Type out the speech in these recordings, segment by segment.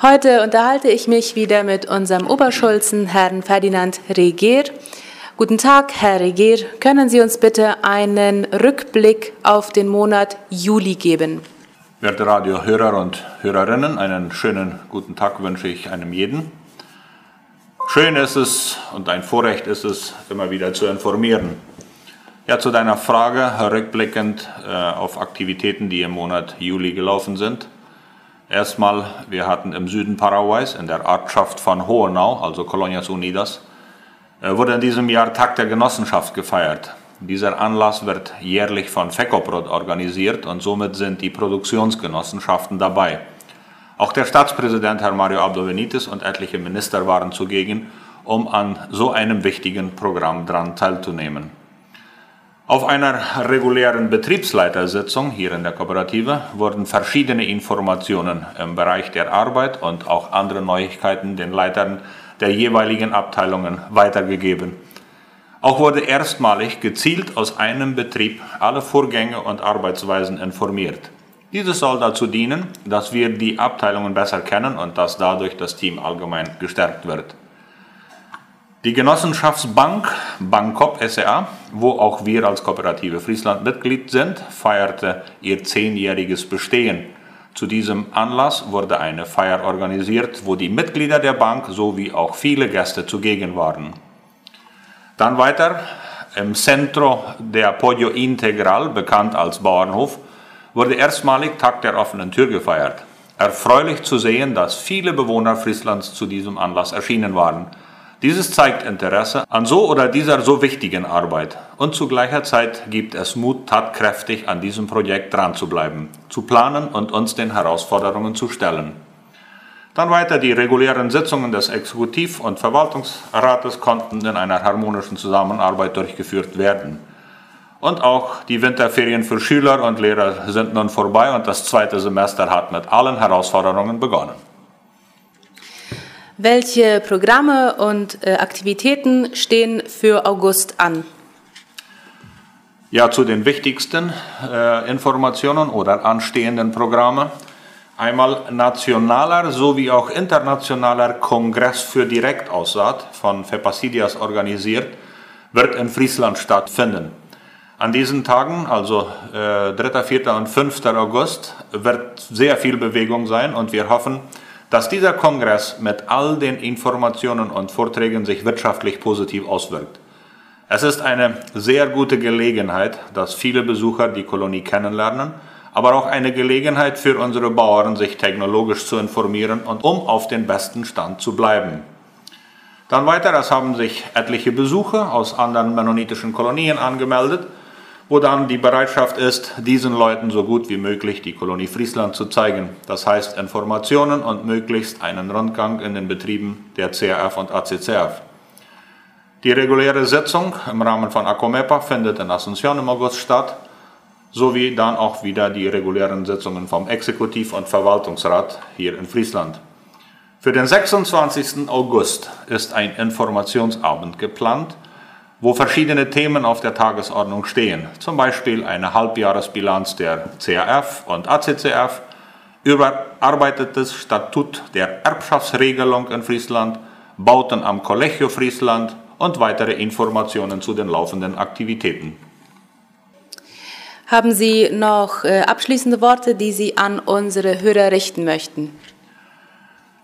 Heute unterhalte ich mich wieder mit unserem Oberschulzen, Herrn Ferdinand Regier. Guten Tag, Herr Regier. Können Sie uns bitte einen Rückblick auf den Monat Juli geben? Werte Radiohörer und Hörerinnen, einen schönen guten Tag wünsche ich einem jeden. Schön ist es und ein Vorrecht ist es, immer wieder zu informieren. Ja, zu deiner Frage, rückblickend äh, auf Aktivitäten, die im Monat Juli gelaufen sind. Erstmal, wir hatten im Süden Paraguays, in der Ortschaft von Hohenau, also Colonias Unidas, äh, wurde in diesem Jahr Tag der Genossenschaft gefeiert. Dieser Anlass wird jährlich von FECOPROD organisiert und somit sind die Produktionsgenossenschaften dabei. Auch der Staatspräsident Herr Mario Abdo Benitez und etliche Minister waren zugegen, um an so einem wichtigen Programm daran teilzunehmen. Auf einer regulären Betriebsleitersitzung hier in der Kooperative wurden verschiedene Informationen im Bereich der Arbeit und auch andere Neuigkeiten den Leitern der jeweiligen Abteilungen weitergegeben. Auch wurde erstmalig gezielt aus einem Betrieb alle Vorgänge und Arbeitsweisen informiert. Dieses soll dazu dienen, dass wir die Abteilungen besser kennen und dass dadurch das Team allgemein gestärkt wird. Die Genossenschaftsbank Bankop SEA, wo auch wir als Kooperative Friesland Mitglied sind, feierte ihr zehnjähriges Bestehen. Zu diesem Anlass wurde eine Feier organisiert, wo die Mitglieder der Bank sowie auch viele Gäste zugegen waren. Dann weiter im Centro de Apoyo Integral, bekannt als Bauernhof, wurde erstmalig Tag der offenen Tür gefeiert. Erfreulich zu sehen, dass viele Bewohner Frieslands zu diesem Anlass erschienen waren. Dieses zeigt Interesse an so oder dieser so wichtigen Arbeit und zu gleicher Zeit gibt es Mut, tatkräftig an diesem Projekt dran zu bleiben, zu planen und uns den Herausforderungen zu stellen. Dann weiter die regulären Sitzungen des Exekutiv- und Verwaltungsrates konnten in einer harmonischen Zusammenarbeit durchgeführt werden. Und auch die Winterferien für Schüler und Lehrer sind nun vorbei und das zweite Semester hat mit allen Herausforderungen begonnen. Welche Programme und äh, Aktivitäten stehen für August an? Ja, zu den wichtigsten äh, Informationen oder anstehenden Programme. Einmal nationaler sowie auch internationaler Kongress für Direktaussaat von FEPASIDIAS organisiert, wird in Friesland stattfinden. An diesen Tagen, also äh, 3., 4. und 5. August, wird sehr viel Bewegung sein und wir hoffen, dass dieser Kongress mit all den Informationen und Vorträgen sich wirtschaftlich positiv auswirkt. Es ist eine sehr gute Gelegenheit, dass viele Besucher die Kolonie kennenlernen, aber auch eine Gelegenheit für unsere Bauern, sich technologisch zu informieren und um auf den besten Stand zu bleiben. Dann weiter, es haben sich etliche Besucher aus anderen mennonitischen Kolonien angemeldet wo dann die Bereitschaft ist, diesen Leuten so gut wie möglich die Kolonie Friesland zu zeigen. Das heißt Informationen und möglichst einen Rundgang in den Betrieben der CRF und ACCF. Die reguläre Sitzung im Rahmen von ACOMEPA findet in Asunción im August statt, sowie dann auch wieder die regulären Sitzungen vom Exekutiv- und Verwaltungsrat hier in Friesland. Für den 26. August ist ein Informationsabend geplant, wo verschiedene Themen auf der Tagesordnung stehen, zum Beispiel eine Halbjahresbilanz der CAF und ACCF, überarbeitetes Statut der Erbschaftsregelung in Friesland, Bauten am Collegio Friesland und weitere Informationen zu den laufenden Aktivitäten. Haben Sie noch äh, abschließende Worte, die Sie an unsere Hörer richten möchten?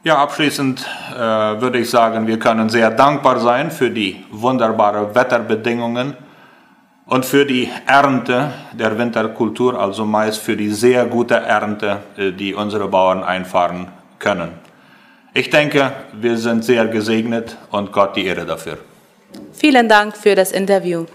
Ja, abschließend äh, würde ich sagen, wir können sehr dankbar sein für die wunderbaren Wetterbedingungen und für die Ernte der Winterkultur, also meist für die sehr gute Ernte, äh, die unsere Bauern einfahren können. Ich denke, wir sind sehr gesegnet und Gott die Ehre dafür. Vielen Dank für das Interview.